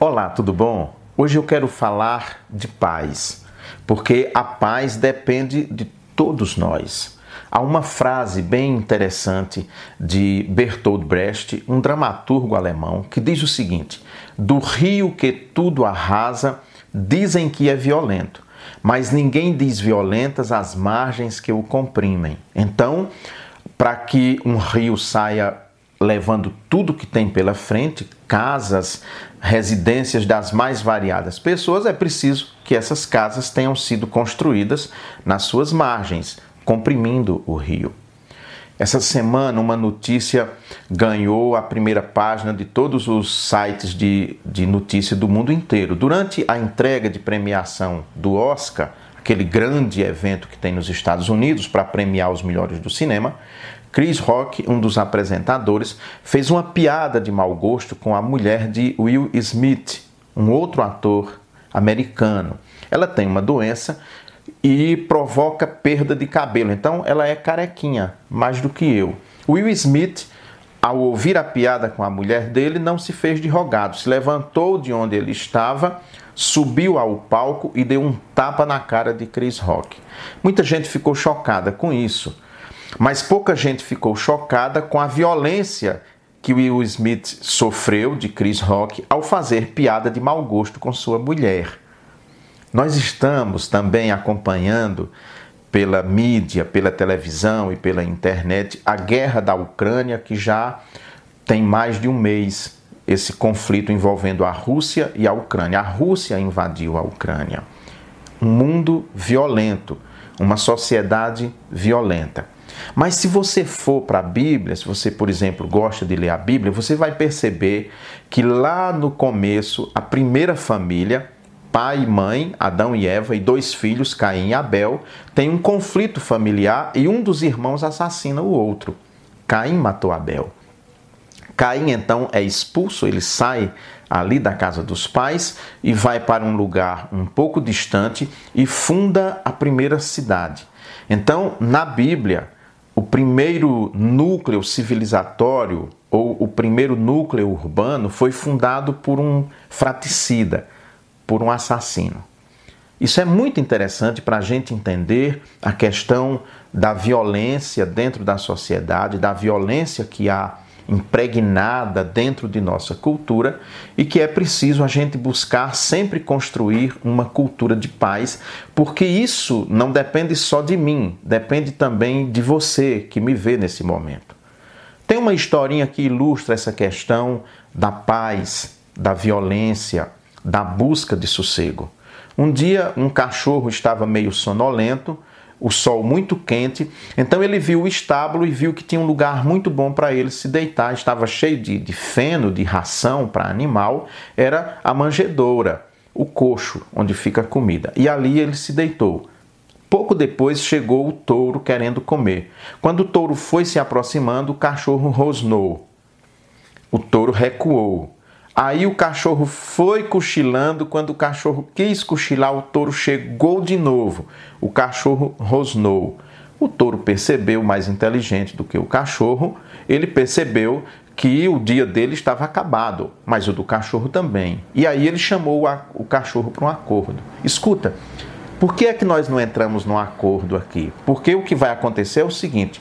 Olá, tudo bom? Hoje eu quero falar de paz, porque a paz depende de todos nós. Há uma frase bem interessante de Bertolt Brecht, um dramaturgo alemão, que diz o seguinte: Do rio que tudo arrasa, dizem que é violento, mas ninguém diz violentas as margens que o comprimem. Então, para que um rio saia levando tudo que tem pela frente, casas, residências das mais variadas pessoas, é preciso que essas casas tenham sido construídas nas suas margens, comprimindo o rio. Essa semana, uma notícia ganhou a primeira página de todos os sites de, de notícia do mundo inteiro. Durante a entrega de premiação do Oscar, aquele grande evento que tem nos Estados Unidos para premiar os melhores do cinema, Chris Rock, um dos apresentadores, fez uma piada de mau gosto com a mulher de Will Smith, um outro ator americano. Ela tem uma doença e provoca perda de cabelo, então ela é carequinha, mais do que eu. Will Smith, ao ouvir a piada com a mulher dele, não se fez de rogado, se levantou de onde ele estava, subiu ao palco e deu um tapa na cara de Chris Rock. Muita gente ficou chocada com isso. Mas pouca gente ficou chocada com a violência que Will Smith sofreu de Chris Rock ao fazer piada de mau gosto com sua mulher. Nós estamos também acompanhando pela mídia, pela televisão e pela internet a guerra da Ucrânia, que já tem mais de um mês esse conflito envolvendo a Rússia e a Ucrânia. A Rússia invadiu a Ucrânia. Um mundo violento, uma sociedade violenta. Mas se você for para a Bíblia, se você, por exemplo, gosta de ler a Bíblia, você vai perceber que lá no começo, a primeira família, pai e mãe, Adão e Eva, e dois filhos, Caim e Abel, tem um conflito familiar e um dos irmãos assassina o outro. Caim matou Abel. Caim então é expulso, ele sai ali da casa dos pais e vai para um lugar um pouco distante e funda a primeira cidade. Então, na Bíblia, o primeiro núcleo civilizatório ou o primeiro núcleo urbano foi fundado por um fraticida, por um assassino. Isso é muito interessante para a gente entender a questão da violência dentro da sociedade, da violência que há impregnada dentro de nossa cultura e que é preciso a gente buscar sempre construir uma cultura de paz, porque isso não depende só de mim, depende também de você que me vê nesse momento. Tem uma historinha que ilustra essa questão da paz, da violência, da busca de sossego. Um dia, um cachorro estava meio sonolento o sol muito quente. Então ele viu o estábulo e viu que tinha um lugar muito bom para ele se deitar. Estava cheio de, de feno, de ração para animal. Era a manjedoura, o coxo, onde fica a comida. E ali ele se deitou. Pouco depois chegou o touro querendo comer. Quando o touro foi se aproximando, o cachorro rosnou. O touro recuou. Aí o cachorro foi cochilando. Quando o cachorro quis cochilar, o touro chegou de novo. O cachorro rosnou. O touro percebeu, mais inteligente do que o cachorro, ele percebeu que o dia dele estava acabado, mas o do cachorro também. E aí ele chamou o cachorro para um acordo. Escuta, por que é que nós não entramos num acordo aqui? Porque o que vai acontecer é o seguinte: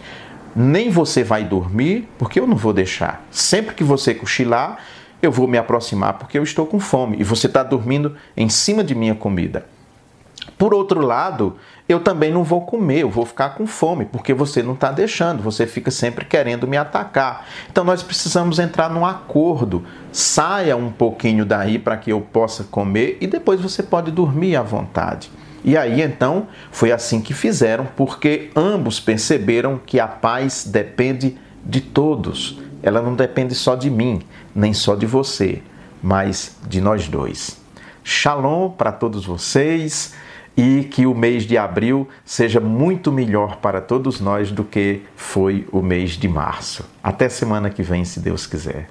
nem você vai dormir, porque eu não vou deixar. Sempre que você cochilar, eu vou me aproximar porque eu estou com fome e você está dormindo em cima de minha comida. Por outro lado, eu também não vou comer, eu vou ficar com fome, porque você não está deixando, você fica sempre querendo me atacar. Então nós precisamos entrar num acordo. Saia um pouquinho daí para que eu possa comer e depois você pode dormir à vontade. E aí então foi assim que fizeram, porque ambos perceberam que a paz depende de todos ela não depende só de mim, nem só de você, mas de nós dois. Shalom para todos vocês e que o mês de abril seja muito melhor para todos nós do que foi o mês de março. Até semana que vem, se Deus quiser.